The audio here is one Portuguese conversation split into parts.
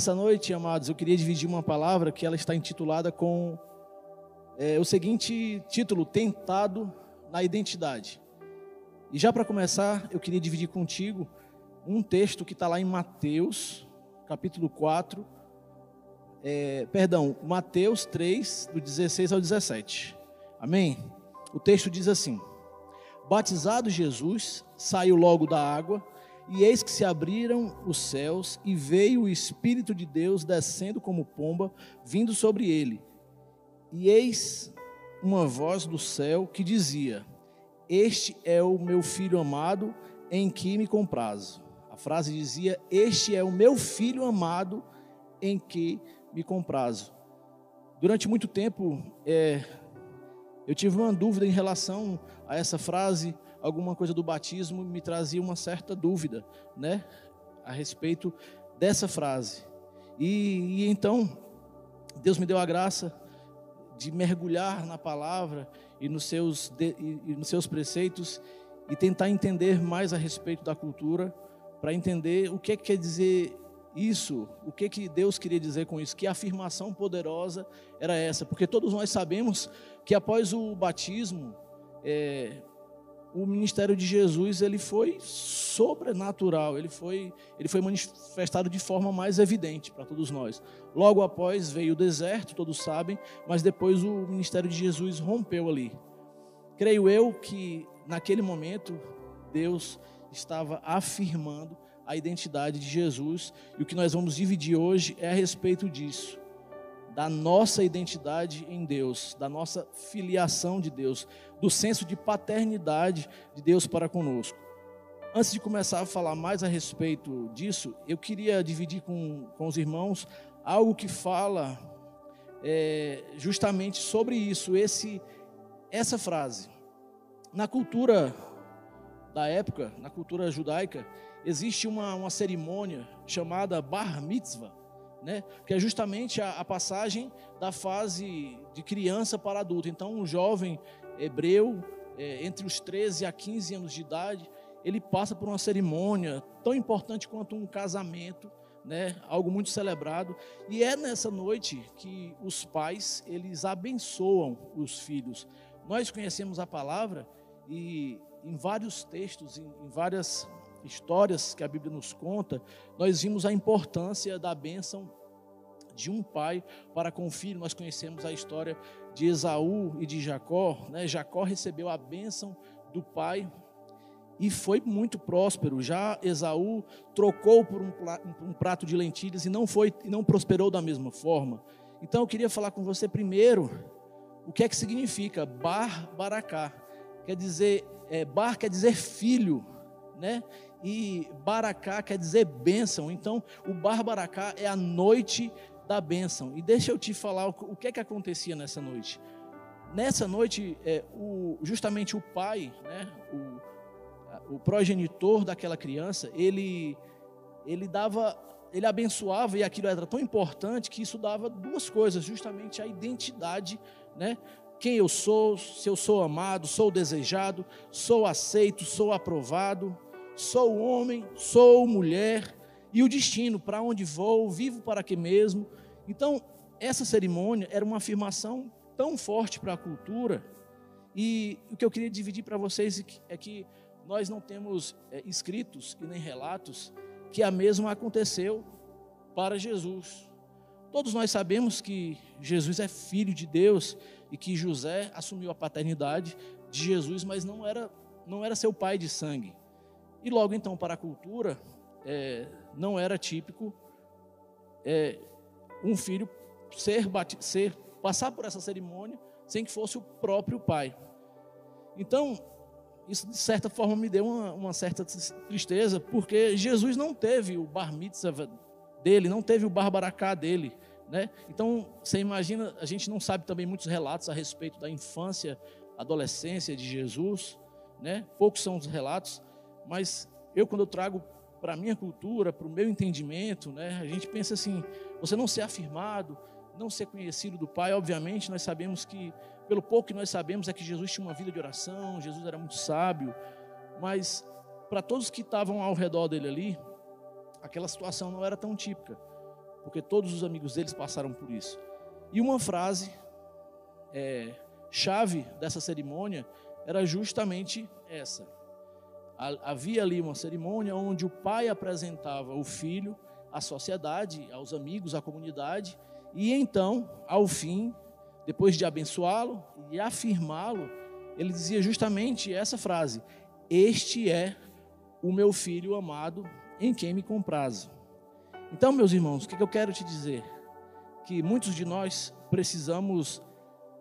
Essa noite, amados, eu queria dividir uma palavra que ela está intitulada com é, o seguinte título: Tentado na Identidade. E já para começar, eu queria dividir contigo um texto que está lá em Mateus, capítulo 4, é, perdão, Mateus 3, do 16 ao 17. Amém? O texto diz assim: Batizado Jesus, saiu logo da água, e eis que se abriram os céus, e veio o Espírito de Deus descendo como pomba, vindo sobre ele. E eis uma voz do céu que dizia: Este é o meu filho amado, em que me comprazo. A frase dizia: Este é o meu filho amado, em que me comprazo. Durante muito tempo, é, eu tive uma dúvida em relação a essa frase, alguma coisa do batismo me trazia uma certa dúvida, né, a respeito dessa frase. E, e então, Deus me deu a graça de mergulhar na palavra e nos seus, e, e nos seus preceitos e tentar entender mais a respeito da cultura, para entender o que, é que quer dizer isso, o que, que Deus queria dizer com isso? Que afirmação poderosa era essa? Porque todos nós sabemos que após o batismo, é, o ministério de Jesus ele foi sobrenatural, ele foi, ele foi manifestado de forma mais evidente para todos nós. Logo após veio o deserto, todos sabem, mas depois o ministério de Jesus rompeu ali. Creio eu que naquele momento Deus estava afirmando a identidade de Jesus. E o que nós vamos dividir hoje é a respeito disso, da nossa identidade em Deus, da nossa filiação de Deus, do senso de paternidade de Deus para conosco. Antes de começar a falar mais a respeito disso, eu queria dividir com, com os irmãos algo que fala é, justamente sobre isso, esse, essa frase. Na cultura da época, na cultura judaica, existe uma, uma cerimônia chamada Bar Mitzvah, né? que é justamente a, a, passagem da fase de criança para adulto. Então, um jovem hebreu, é, entre os 13 a 15 anos de idade, ele passa por uma cerimônia tão importante quanto um casamento, né? algo muito celebrado. E é nessa noite que os pais eles abençoam os filhos. Nós conhecemos a palavra e em vários textos, em, em várias histórias que a Bíblia nos conta, nós vimos a importância da bênção de um pai para com o filho. Nós conhecemos a história de Esaú e de Jacó. Né? Jacó recebeu a bênção do pai e foi muito próspero. Já Esaú trocou por um prato de lentilhas e não foi e não prosperou da mesma forma. Então eu queria falar com você primeiro o que é que significa Bar Baracá. Quer dizer, é, Bar quer dizer filho, né? E Baracá quer dizer bênção. Então, o Bar Baracá é a noite da bênção. E deixa eu te falar o que é que acontecia nessa noite. Nessa noite, é, o, justamente o pai, né, o, o progenitor daquela criança, ele, ele dava, ele abençoava e aquilo era tão importante que isso dava duas coisas, justamente a identidade, né, quem eu sou, se eu sou amado, sou desejado, sou aceito, sou aprovado, sou homem, sou mulher, e o destino, para onde vou, vivo para que mesmo. Então, essa cerimônia era uma afirmação tão forte para a cultura, e o que eu queria dividir para vocês é que nós não temos é, escritos e nem relatos que a mesma aconteceu para Jesus. Todos nós sabemos que Jesus é filho de Deus e que José assumiu a paternidade de Jesus, mas não era, não era seu pai de sangue. E logo então, para a cultura, é, não era típico é, um filho ser, ser, passar por essa cerimônia sem que fosse o próprio pai. Então, isso de certa forma me deu uma, uma certa tristeza, porque Jesus não teve o bar mitzvah dele, não teve o barbaracá dele. Né? Então, você imagina, a gente não sabe também muitos relatos a respeito da infância, adolescência de Jesus, né? poucos são os relatos, mas eu, quando eu trago para a minha cultura, para o meu entendimento, né, a gente pensa assim: você não ser afirmado, não ser conhecido do Pai, obviamente, nós sabemos que, pelo pouco que nós sabemos, é que Jesus tinha uma vida de oração, Jesus era muito sábio, mas para todos que estavam ao redor dele ali, aquela situação não era tão típica. porque todos os amigos deles passaram por isso. E uma frase é, chave dessa cerimônia era justamente essa. Havia ali uma cerimônia onde o pai apresentava o filho à sociedade, aos amigos, à comunidade, e então, ao fim, depois de abençoá-lo e afirmá-lo, ele dizia justamente essa frase: Este é o meu filho amado, em quem me comprazo. Então, meus irmãos, o que eu quero te dizer? Que muitos de nós precisamos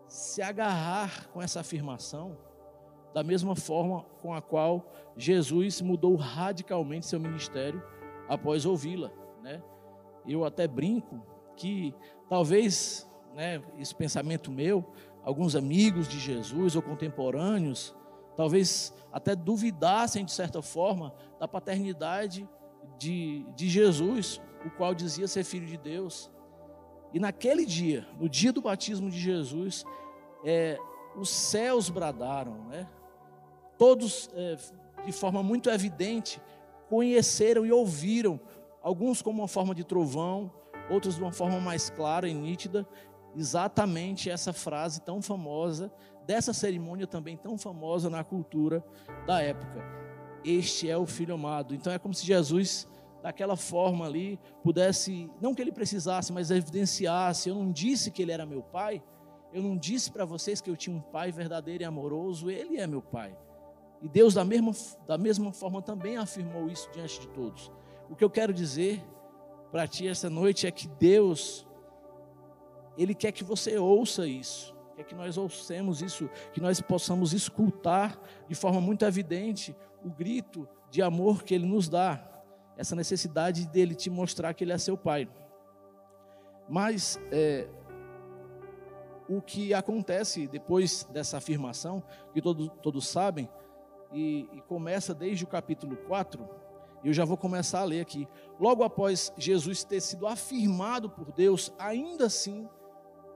se agarrar com essa afirmação da mesma forma com a qual Jesus mudou radicalmente seu ministério após ouvi-la, né? Eu até brinco que talvez, né, esse pensamento meu, alguns amigos de Jesus ou contemporâneos, talvez até duvidassem de certa forma da paternidade de, de Jesus, o qual dizia ser filho de Deus. E naquele dia, no dia do batismo de Jesus, é, os céus bradaram, né? Todos, é, de forma muito evidente, conheceram e ouviram, alguns como uma forma de trovão, outros de uma forma mais clara e nítida, exatamente essa frase tão famosa, dessa cerimônia também tão famosa na cultura da época. Este é o Filho amado. Então é como se Jesus daquela forma ali, pudesse, não que ele precisasse, mas evidenciasse: eu não disse que ele era meu pai, eu não disse para vocês que eu tinha um pai verdadeiro e amoroso, ele é meu pai. E Deus, da mesma, da mesma forma, também afirmou isso diante de todos. O que eu quero dizer para ti esta noite é que Deus, Ele quer que você ouça isso, quer que nós ouçamos isso, que nós possamos escutar de forma muito evidente o grito de amor que Ele nos dá essa necessidade dele te mostrar que ele é seu pai. Mas é, o que acontece depois dessa afirmação, que todos, todos sabem, e, e começa desde o capítulo 4, eu já vou começar a ler aqui. Logo após Jesus ter sido afirmado por Deus, ainda assim,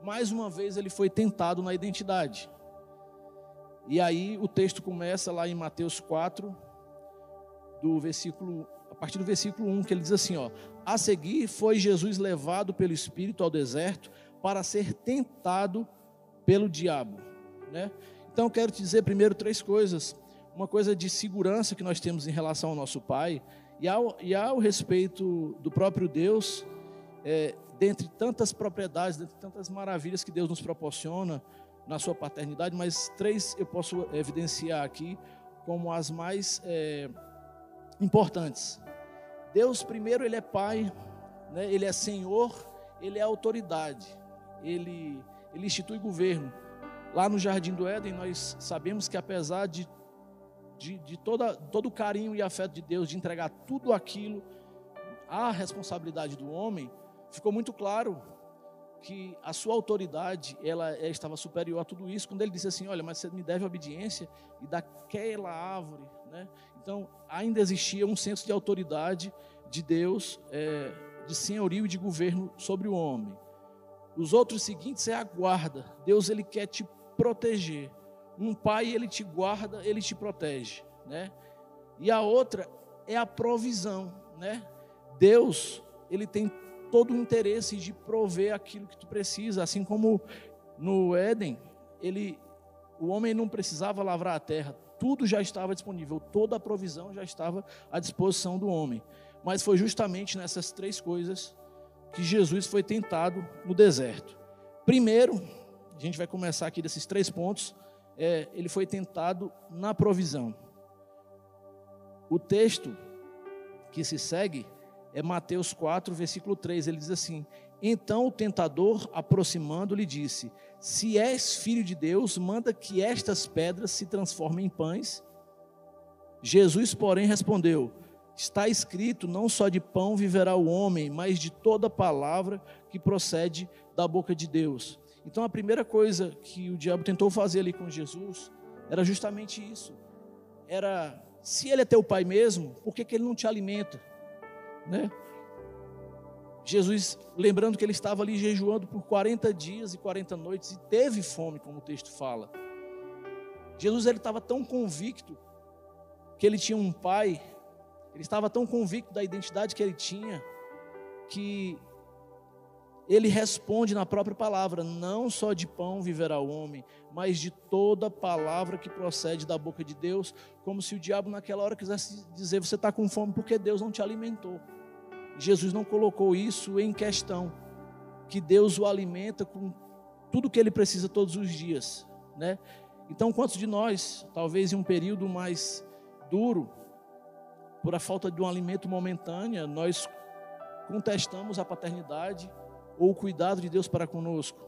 mais uma vez ele foi tentado na identidade. E aí o texto começa lá em Mateus 4, do versículo a partir do versículo 1, que ele diz assim: ó, A seguir foi Jesus levado pelo Espírito ao deserto para ser tentado pelo diabo. Né? Então, quero te dizer primeiro três coisas. Uma coisa de segurança que nós temos em relação ao nosso Pai, e ao, e ao respeito do próprio Deus, é, dentre tantas propriedades, dentre tantas maravilhas que Deus nos proporciona na sua paternidade, mas três eu posso evidenciar aqui como as mais é, importantes. Deus, primeiro, Ele é Pai, né? Ele é Senhor, Ele é autoridade, Ele, Ele institui governo. Lá no Jardim do Éden, nós sabemos que apesar de, de, de toda, todo o carinho e afeto de Deus, de entregar tudo aquilo à responsabilidade do homem, ficou muito claro que a sua autoridade ela estava superior a tudo isso quando ele disse assim olha mas você me deve obediência e daquela árvore né então, ainda existia um senso de autoridade de Deus, é, de senhorio e de governo sobre o homem. Os outros seguintes é a guarda. Deus ele quer te proteger. Um pai ele te guarda, ele te protege, né? E a outra é a provisão, né? Deus ele tem todo o interesse de prover aquilo que tu precisa, assim como no Éden, ele o homem não precisava lavrar a terra, tudo já estava disponível, toda a provisão já estava à disposição do homem. Mas foi justamente nessas três coisas que Jesus foi tentado no deserto. Primeiro, a gente vai começar aqui desses três pontos, é, ele foi tentado na provisão. O texto que se segue é Mateus 4, versículo 3. Ele diz assim: Então o tentador, aproximando-lhe, disse: se és filho de Deus, manda que estas pedras se transformem em pães. Jesus, porém, respondeu: Está escrito: Não só de pão viverá o homem, mas de toda palavra que procede da boca de Deus. Então, a primeira coisa que o diabo tentou fazer ali com Jesus era justamente isso. Era, se ele é teu pai mesmo, por que, que ele não te alimenta? Né? Jesus, lembrando que ele estava ali jejuando por 40 dias e 40 noites e teve fome, como o texto fala. Jesus ele estava tão convicto que ele tinha um pai, ele estava tão convicto da identidade que ele tinha, que ele responde na própria palavra: não só de pão viverá o homem, mas de toda palavra que procede da boca de Deus, como se o diabo naquela hora quisesse dizer: você está com fome porque Deus não te alimentou. Jesus não colocou isso em questão, que Deus o alimenta com tudo que ele precisa todos os dias, né? Então, quantos de nós, talvez em um período mais duro, por a falta de um alimento momentâneo, nós contestamos a paternidade ou o cuidado de Deus para conosco?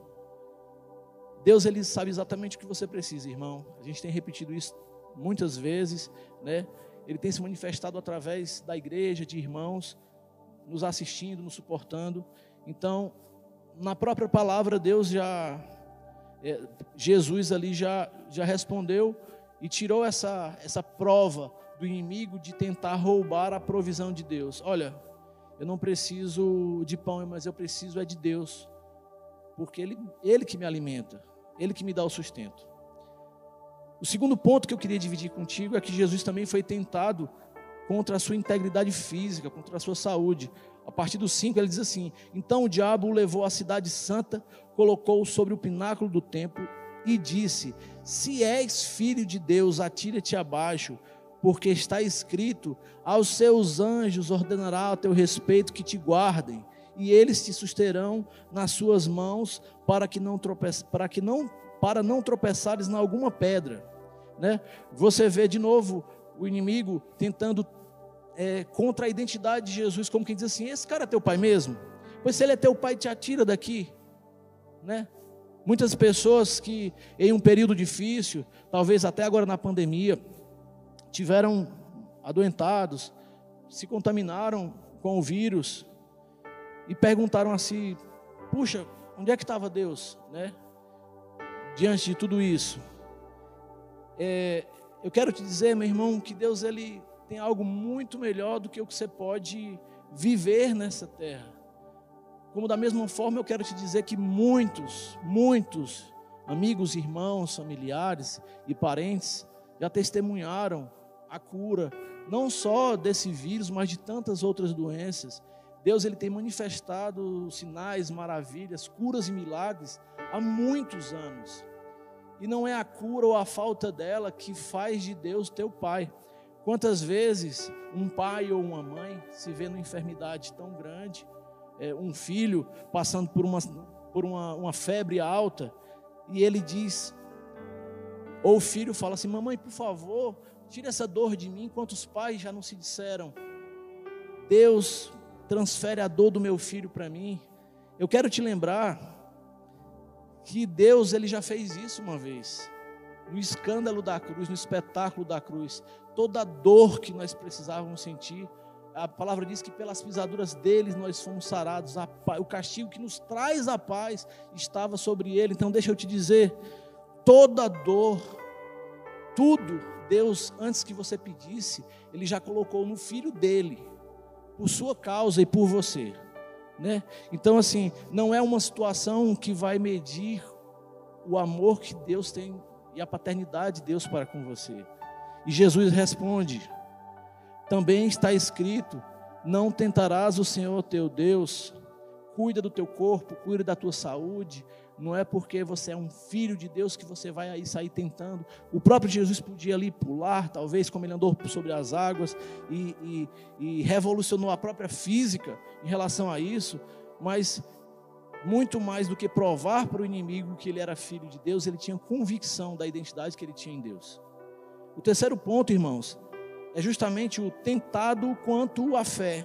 Deus ele sabe exatamente o que você precisa, irmão. A gente tem repetido isso muitas vezes, né? Ele tem se manifestado através da igreja, de irmãos, nos assistindo, nos suportando. Então, na própria palavra, Deus já, é, Jesus ali já, já respondeu e tirou essa, essa prova do inimigo de tentar roubar a provisão de Deus. Olha, eu não preciso de pão, mas eu preciso é de Deus, porque Ele, Ele que me alimenta, Ele que me dá o sustento. O segundo ponto que eu queria dividir contigo é que Jesus também foi tentado contra a sua integridade física, contra a sua saúde. A partir do 5 ele diz assim: Então o diabo o levou à cidade santa, colocou-o sobre o pináculo do templo e disse: Se és filho de Deus, atira-te abaixo, porque está escrito: Aos seus anjos ordenará a teu respeito que te guardem, e eles te susterão nas suas mãos para que não tropeça, para que não para não tropeçares na alguma pedra, né? Você vê de novo o inimigo tentando é, contra a identidade de Jesus, como quem diz assim: esse cara é teu pai mesmo? Pois se ele é teu pai, te atira daqui, né? Muitas pessoas que em um período difícil, talvez até agora na pandemia, tiveram adoentados, se contaminaram com o vírus e perguntaram assim: puxa, onde é que estava Deus, né? Diante de tudo isso, é, eu quero te dizer, meu irmão, que Deus ele tem algo muito melhor do que o que você pode viver nessa terra. Como da mesma forma eu quero te dizer que muitos, muitos amigos, irmãos, familiares e parentes já testemunharam a cura, não só desse vírus, mas de tantas outras doenças. Deus ele tem manifestado sinais, maravilhas, curas e milagres há muitos anos. E não é a cura ou a falta dela que faz de Deus teu pai. Quantas vezes um pai ou uma mãe se vê numa enfermidade tão grande, é, um filho passando por, uma, por uma, uma febre alta, e ele diz, ou o filho fala assim: Mamãe, por favor, tire essa dor de mim, enquanto os pais já não se disseram, Deus transfere a dor do meu filho para mim. Eu quero te lembrar que Deus ele já fez isso uma vez, no escândalo da cruz, no espetáculo da cruz toda a dor que nós precisávamos sentir. A palavra diz que pelas pisaduras deles nós fomos sarados. O castigo que nos traz a paz estava sobre ele. Então, deixa eu te dizer: toda dor, tudo, Deus, antes que você pedisse, Ele já colocou no filho dele, por sua causa e por você. Né? Então, assim, não é uma situação que vai medir o amor que Deus tem e a paternidade de Deus para com você. E Jesus responde: Também está escrito: Não tentarás o Senhor teu Deus. Cuida do teu corpo, cuida da tua saúde. Não é porque você é um filho de Deus que você vai aí sair tentando. O próprio Jesus podia ali pular, talvez, como ele andou sobre as águas e, e, e revolucionou a própria física em relação a isso. Mas muito mais do que provar para o inimigo que ele era filho de Deus, ele tinha convicção da identidade que ele tinha em Deus. O terceiro ponto, irmãos, é justamente o tentado quanto à fé.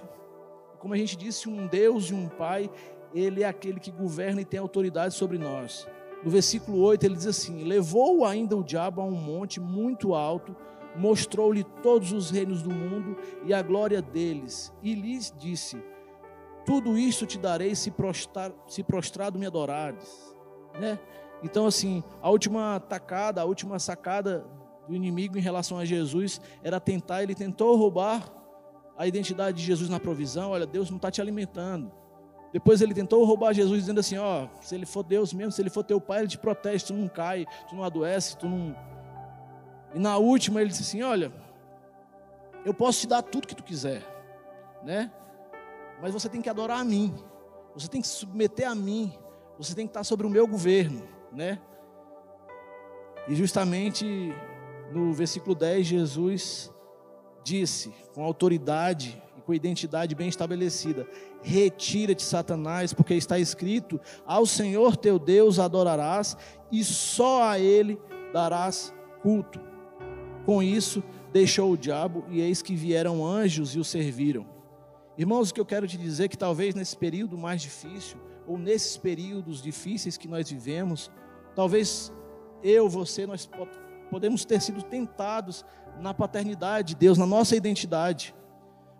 Como a gente disse, um Deus e um Pai, Ele é aquele que governa e tem autoridade sobre nós. No versículo 8 ele diz assim: Levou ainda o diabo a um monte muito alto, mostrou-lhe todos os reinos do mundo e a glória deles, e lhes disse: Tudo isto te darei se, prostrar, se prostrado me adorares. Né? Então, assim, a última tacada, a última sacada do inimigo em relação a Jesus era tentar, ele tentou roubar a identidade de Jesus na provisão. Olha, Deus não está te alimentando. Depois ele tentou roubar Jesus dizendo assim: ó, se ele for Deus mesmo, se ele for teu pai, ele te protege, tu não cai, tu não adoece, tu não. E na última ele disse assim: olha, eu posso te dar tudo que tu quiser, né? Mas você tem que adorar a mim. você tem que se submeter a mim, você tem que estar sobre o meu governo, né? E justamente no versículo 10, Jesus disse, com autoridade com identidade bem estabelecida: Retira-te, Satanás, porque está escrito: Ao Senhor teu Deus adorarás e só a Ele darás culto. Com isso, deixou o diabo e eis que vieram anjos e o serviram. Irmãos, o que eu quero te dizer é que talvez nesse período mais difícil, ou nesses períodos difíceis que nós vivemos, talvez eu, você, nós podemos ter sido tentados na paternidade de Deus, na nossa identidade.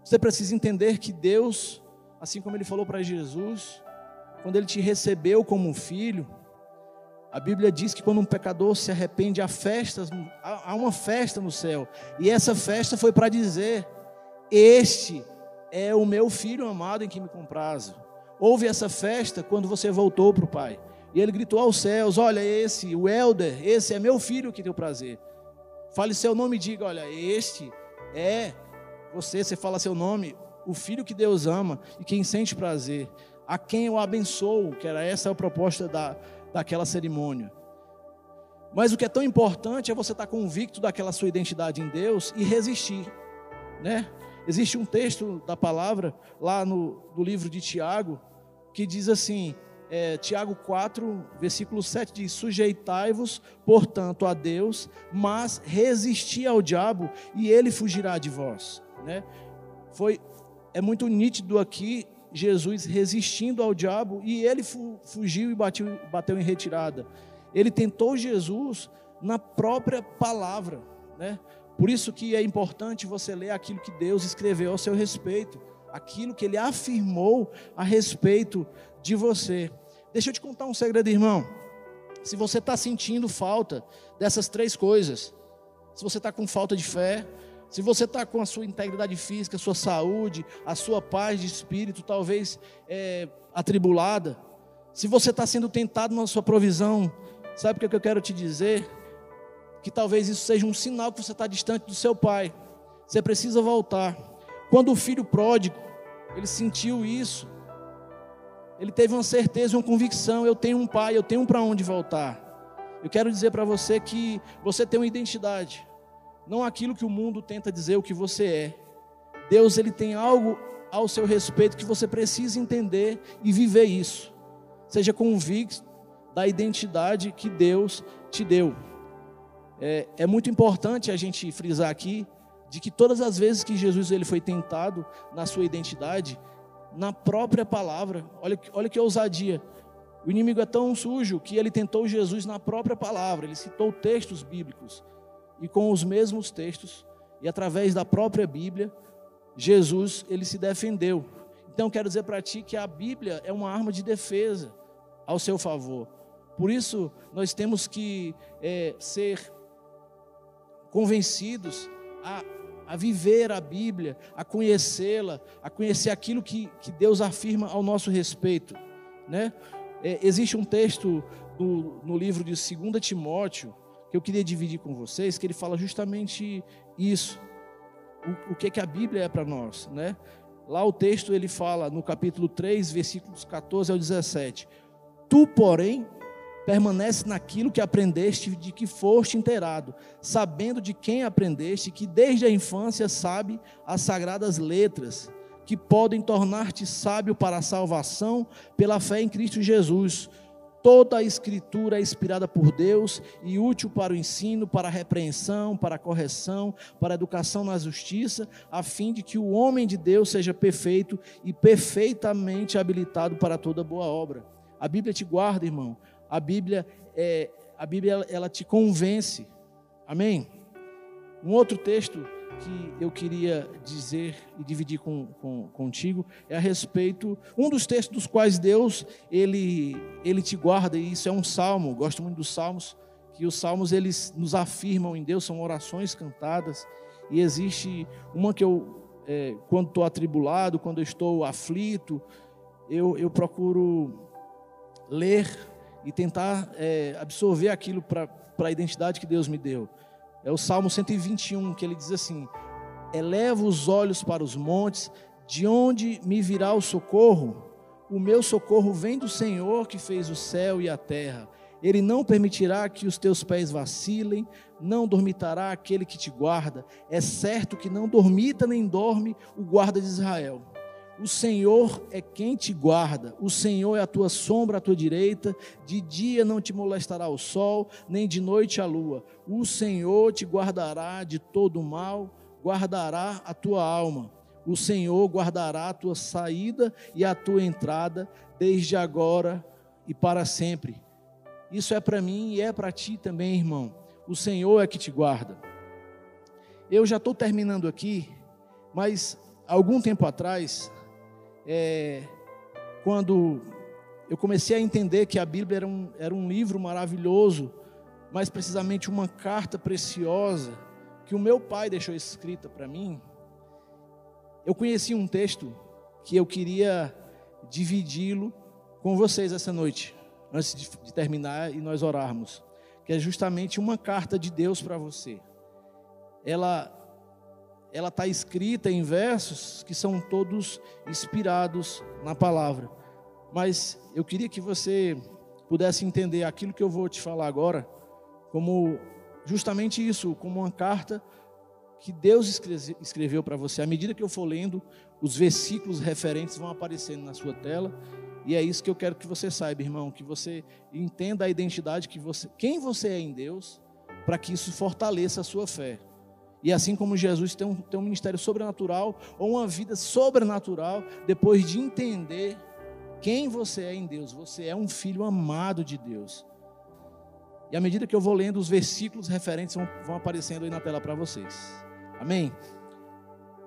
Você precisa entender que Deus, assim como Ele falou para Jesus, quando Ele te recebeu como um filho, a Bíblia diz que quando um pecador se arrepende, há festas, há uma festa no céu. E essa festa foi para dizer: Este é o meu filho amado em que me comprazo. Houve essa festa quando você voltou para o Pai. E ele gritou aos céus: Olha, esse, o Elder, esse é meu filho que tem o prazer. Fale seu nome e diga: Olha, este é você. Você fala seu nome, o filho que Deus ama e quem sente prazer, a quem eu abençoo, que era essa a proposta da, daquela cerimônia. Mas o que é tão importante é você estar convicto daquela sua identidade em Deus e resistir, né? Existe um texto da palavra lá no, no livro de Tiago que diz assim: é, Tiago 4, versículo 7 diz: Sujeitai-vos, portanto, a Deus, mas resisti ao diabo e ele fugirá de vós. Né? Foi, é muito nítido aqui Jesus resistindo ao diabo e ele fugiu e bateu, bateu em retirada. Ele tentou Jesus na própria palavra, né? Por isso que é importante você ler aquilo que Deus escreveu ao seu respeito, aquilo que Ele afirmou a respeito de você. Deixa eu te contar um segredo, irmão. Se você está sentindo falta dessas três coisas, se você está com falta de fé, se você está com a sua integridade física, a sua saúde, a sua paz de espírito, talvez é, atribulada, se você está sendo tentado na sua provisão, sabe o que eu quero te dizer? Que talvez isso seja um sinal que você está distante do seu pai. Você precisa voltar. Quando o filho pródigo, ele sentiu isso, ele teve uma certeza, uma convicção: eu tenho um pai, eu tenho para onde voltar. Eu quero dizer para você que você tem uma identidade não aquilo que o mundo tenta dizer o que você é. Deus ele tem algo ao seu respeito que você precisa entender e viver isso. Seja convicto da identidade que Deus te deu. É, é muito importante a gente frisar aqui de que todas as vezes que Jesus ele foi tentado na sua identidade, na própria palavra, olha, olha que ousadia. O inimigo é tão sujo que ele tentou Jesus na própria palavra, ele citou textos bíblicos e com os mesmos textos e através da própria Bíblia, Jesus ele se defendeu. Então quero dizer para ti que a Bíblia é uma arma de defesa ao seu favor. Por isso nós temos que é, ser convencidos a, a viver a Bíblia, a conhecê-la, a conhecer aquilo que, que Deus afirma ao nosso respeito. Né? É, existe um texto no, no livro de 2 Timóteo, que eu queria dividir com vocês, que ele fala justamente isso. O, o que, que a Bíblia é para nós, né? Lá o texto ele fala no capítulo 3, versículos 14 ao 17: Tu, porém, permanece naquilo que aprendeste, de que foste inteirado, sabendo de quem aprendeste, que desde a infância sabe as sagradas letras, que podem tornar-te sábio para a salvação pela fé em Cristo Jesus Toda a escritura é inspirada por Deus e útil para o ensino, para a repreensão, para a correção, para a educação na justiça, a fim de que o homem de Deus seja perfeito e perfeitamente habilitado para toda boa obra. A Bíblia te guarda, irmão. A Bíblia é, a Bíblia ela te convence. Amém. Um outro texto que eu queria dizer e dividir com, com, contigo é a respeito, um dos textos dos quais Deus, ele, ele te guarda, e isso é um salmo, gosto muito dos salmos, que os salmos eles nos afirmam em Deus, são orações cantadas, e existe uma que eu, é, quando estou atribulado, quando eu estou aflito, eu, eu procuro ler e tentar é, absorver aquilo para a identidade que Deus me deu. É o Salmo 121, que ele diz assim: Eleva os olhos para os montes, de onde me virá o socorro? O meu socorro vem do Senhor que fez o céu e a terra. Ele não permitirá que os teus pés vacilem, não dormitará aquele que te guarda. É certo que não dormita nem dorme o guarda de Israel. O Senhor é quem te guarda, o Senhor é a tua sombra à tua direita, de dia não te molestará o sol, nem de noite a lua. O Senhor te guardará de todo mal, guardará a tua alma. O Senhor guardará a tua saída e a tua entrada, desde agora e para sempre. Isso é para mim e é para ti também, irmão. O Senhor é que te guarda. Eu já estou terminando aqui, mas algum tempo atrás, é, quando eu comecei a entender que a Bíblia era um, era um livro maravilhoso, mais precisamente uma carta preciosa que o meu pai deixou escrita para mim, eu conheci um texto que eu queria dividi-lo com vocês essa noite, antes de, terminar e nós orarmos, que é justamente uma carta de Deus para você. Ela ela está escrita em versos que são todos inspirados na palavra. Mas eu queria que você pudesse entender aquilo que eu vou te falar agora como justamente isso, como uma carta que Deus escreveu para você. À medida que eu for lendo, os versículos referentes vão aparecendo na sua tela. E é isso que eu quero que você saiba, irmão, que você entenda a identidade que você, quem você é em Deus, para que isso fortaleça a sua fé. E assim como Jesus tem um, tem um ministério sobrenatural ou uma vida sobrenatural, depois de entender quem você é em Deus, você é um filho amado de Deus. E à medida que eu vou lendo, os versículos referentes vão, vão aparecendo aí na tela para vocês. Amém?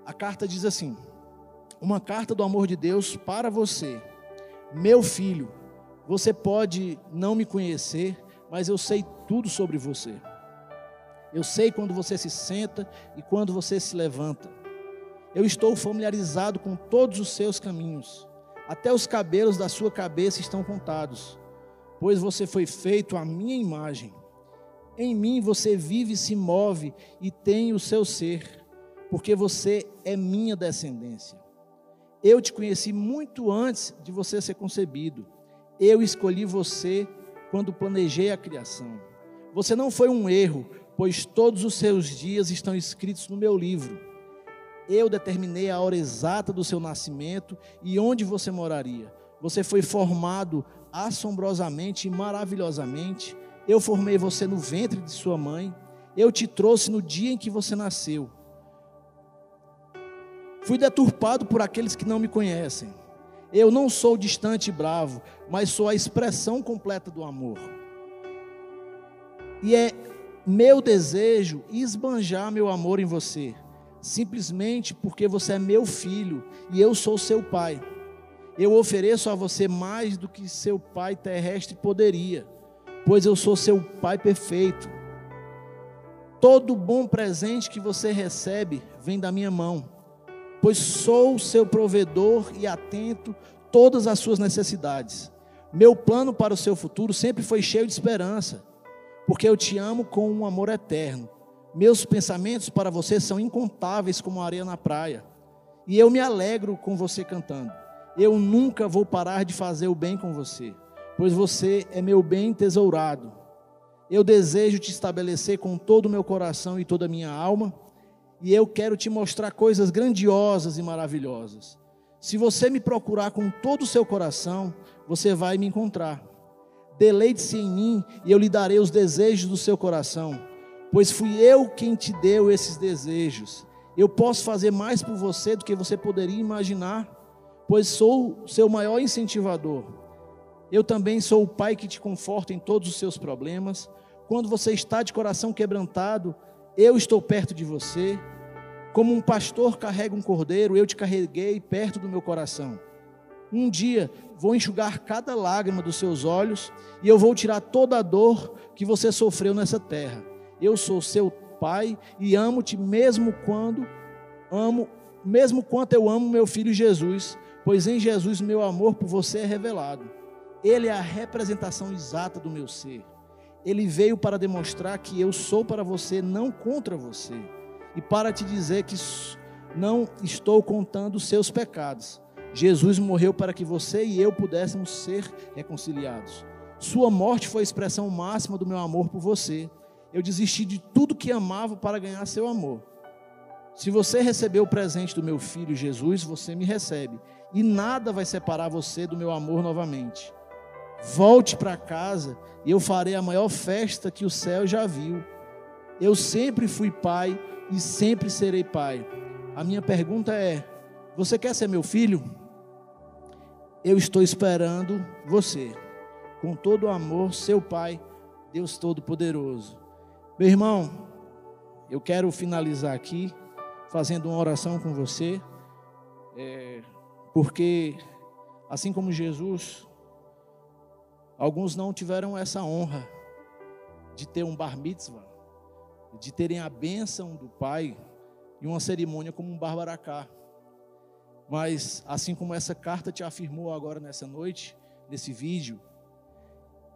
A carta diz assim: Uma carta do amor de Deus para você, meu filho. Você pode não me conhecer, mas eu sei tudo sobre você. Eu sei quando você se senta e quando você se levanta. Eu estou familiarizado com todos os seus caminhos. Até os cabelos da sua cabeça estão contados, pois você foi feito à minha imagem. Em mim você vive, se move e tem o seu ser, porque você é minha descendência. Eu te conheci muito antes de você ser concebido. Eu escolhi você quando planejei a criação. Você não foi um erro, pois todos os seus dias estão escritos no meu livro. Eu determinei a hora exata do seu nascimento e onde você moraria. Você foi formado assombrosamente e maravilhosamente. Eu formei você no ventre de sua mãe. Eu te trouxe no dia em que você nasceu. Fui deturpado por aqueles que não me conhecem. Eu não sou distante e bravo, mas sou a expressão completa do amor. E é meu desejo esbanjar meu amor em você, simplesmente porque você é meu filho e eu sou seu pai. Eu ofereço a você mais do que seu pai terrestre poderia, pois eu sou seu pai perfeito. Todo bom presente que você recebe vem da minha mão, pois sou seu provedor e atento todas as suas necessidades. Meu plano para o seu futuro sempre foi cheio de esperança porque eu te amo com um amor eterno. Meus pensamentos para você são incontáveis como a areia na praia. E eu me alegro com você cantando. Eu nunca vou parar de fazer o bem com você, pois você é meu bem tesourado. Eu desejo te estabelecer com todo o meu coração e toda a minha alma, e eu quero te mostrar coisas grandiosas e maravilhosas. Se você me procurar com todo o seu coração, você vai me encontrar. Deleite-se em mim e eu lhe darei os desejos do seu coração, pois fui eu quem te deu esses desejos. Eu posso fazer mais por você do que você poderia imaginar, pois sou seu maior incentivador. Eu também sou o pai que te conforta em todos os seus problemas. Quando você está de coração quebrantado, eu estou perto de você. Como um pastor carrega um cordeiro, eu te carreguei perto do meu coração. Um dia vou enxugar cada lágrima dos seus olhos e eu vou tirar toda a dor que você sofreu nessa terra. Eu sou seu pai e amo-te mesmo quando amo, mesmo quanto eu amo meu filho Jesus, pois em Jesus meu amor por você é revelado. Ele é a representação exata do meu ser. Ele veio para demonstrar que eu sou para você, não contra você, e para te dizer que não estou contando os seus pecados Jesus morreu para que você e eu pudéssemos ser reconciliados. Sua morte foi a expressão máxima do meu amor por você. Eu desisti de tudo que amava para ganhar seu amor. Se você recebeu o presente do meu filho Jesus, você me recebe. E nada vai separar você do meu amor novamente. Volte para casa e eu farei a maior festa que o céu já viu. Eu sempre fui pai e sempre serei pai. A minha pergunta é: você quer ser meu filho? Eu estou esperando você. Com todo o amor, seu pai, Deus Todo-Poderoso. Meu irmão, eu quero finalizar aqui fazendo uma oração com você, é, porque assim como Jesus, alguns não tiveram essa honra de ter um bar mitzvah, de terem a bênção do Pai e uma cerimônia como um barbaracá. Mas assim como essa carta te afirmou agora nessa noite, nesse vídeo,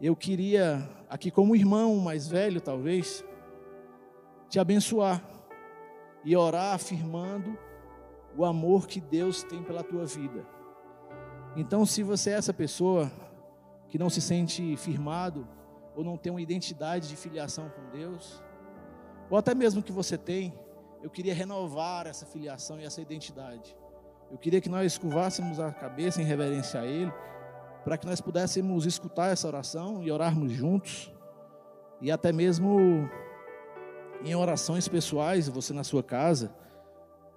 eu queria aqui como irmão mais velho talvez te abençoar e orar afirmando o amor que Deus tem pela tua vida. Então, se você é essa pessoa que não se sente firmado ou não tem uma identidade de filiação com Deus, ou até mesmo que você tem, eu queria renovar essa filiação e essa identidade. Eu queria que nós curvássemos a cabeça em reverência a Ele, para que nós pudéssemos escutar essa oração e orarmos juntos, e até mesmo em orações pessoais, você na sua casa,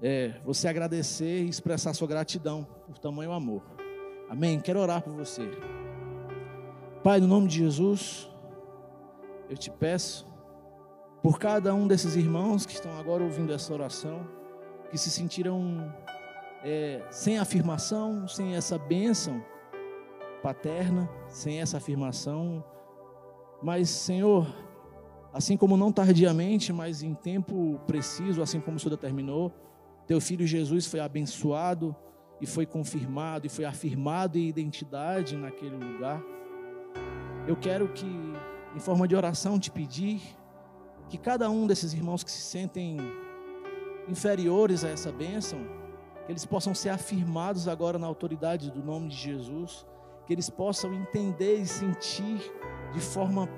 é, você agradecer e expressar sua gratidão por tamanho amor. Amém? Quero orar por você. Pai, no nome de Jesus, eu te peço, por cada um desses irmãos que estão agora ouvindo essa oração, que se sentiram é, sem afirmação, sem essa bênção paterna, sem essa afirmação, mas, Senhor, assim como não tardiamente, mas em tempo preciso, assim como o Senhor determinou, teu filho Jesus foi abençoado e foi confirmado e foi afirmado em identidade naquele lugar. Eu quero que, em forma de oração, te pedir que cada um desses irmãos que se sentem inferiores a essa bênção, que eles possam ser afirmados agora na autoridade do nome de Jesus, que eles possam entender e sentir de forma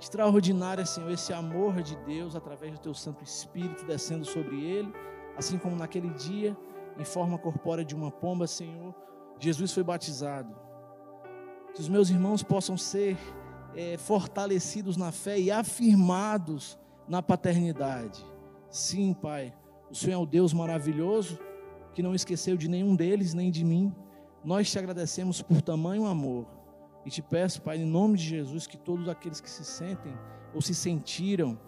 extraordinária, Senhor, esse amor de Deus através do Teu Santo Espírito descendo sobre ele, assim como naquele dia, em forma corpórea de uma pomba, Senhor, Jesus foi batizado. Que os meus irmãos possam ser é, fortalecidos na fé e afirmados na paternidade. Sim, Pai, o Senhor é o Deus maravilhoso que não esqueceu de nenhum deles, nem de mim. Nós te agradecemos por tamanho amor e te peço, Pai, em nome de Jesus, que todos aqueles que se sentem ou se sentiram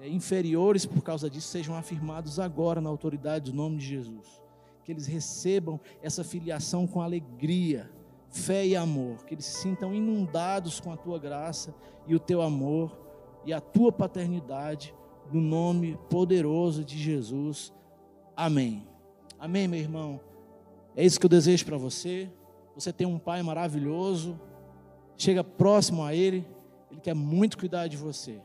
é, inferiores por causa disso sejam afirmados agora na autoridade do nome de Jesus. Que eles recebam essa filiação com alegria, fé e amor. Que eles se sintam inundados com a tua graça e o teu amor e a tua paternidade, no nome poderoso de Jesus. Amém. Amém, meu irmão. É isso que eu desejo para você. Você tem um pai maravilhoso chega próximo a Ele, Ele quer muito cuidar de você.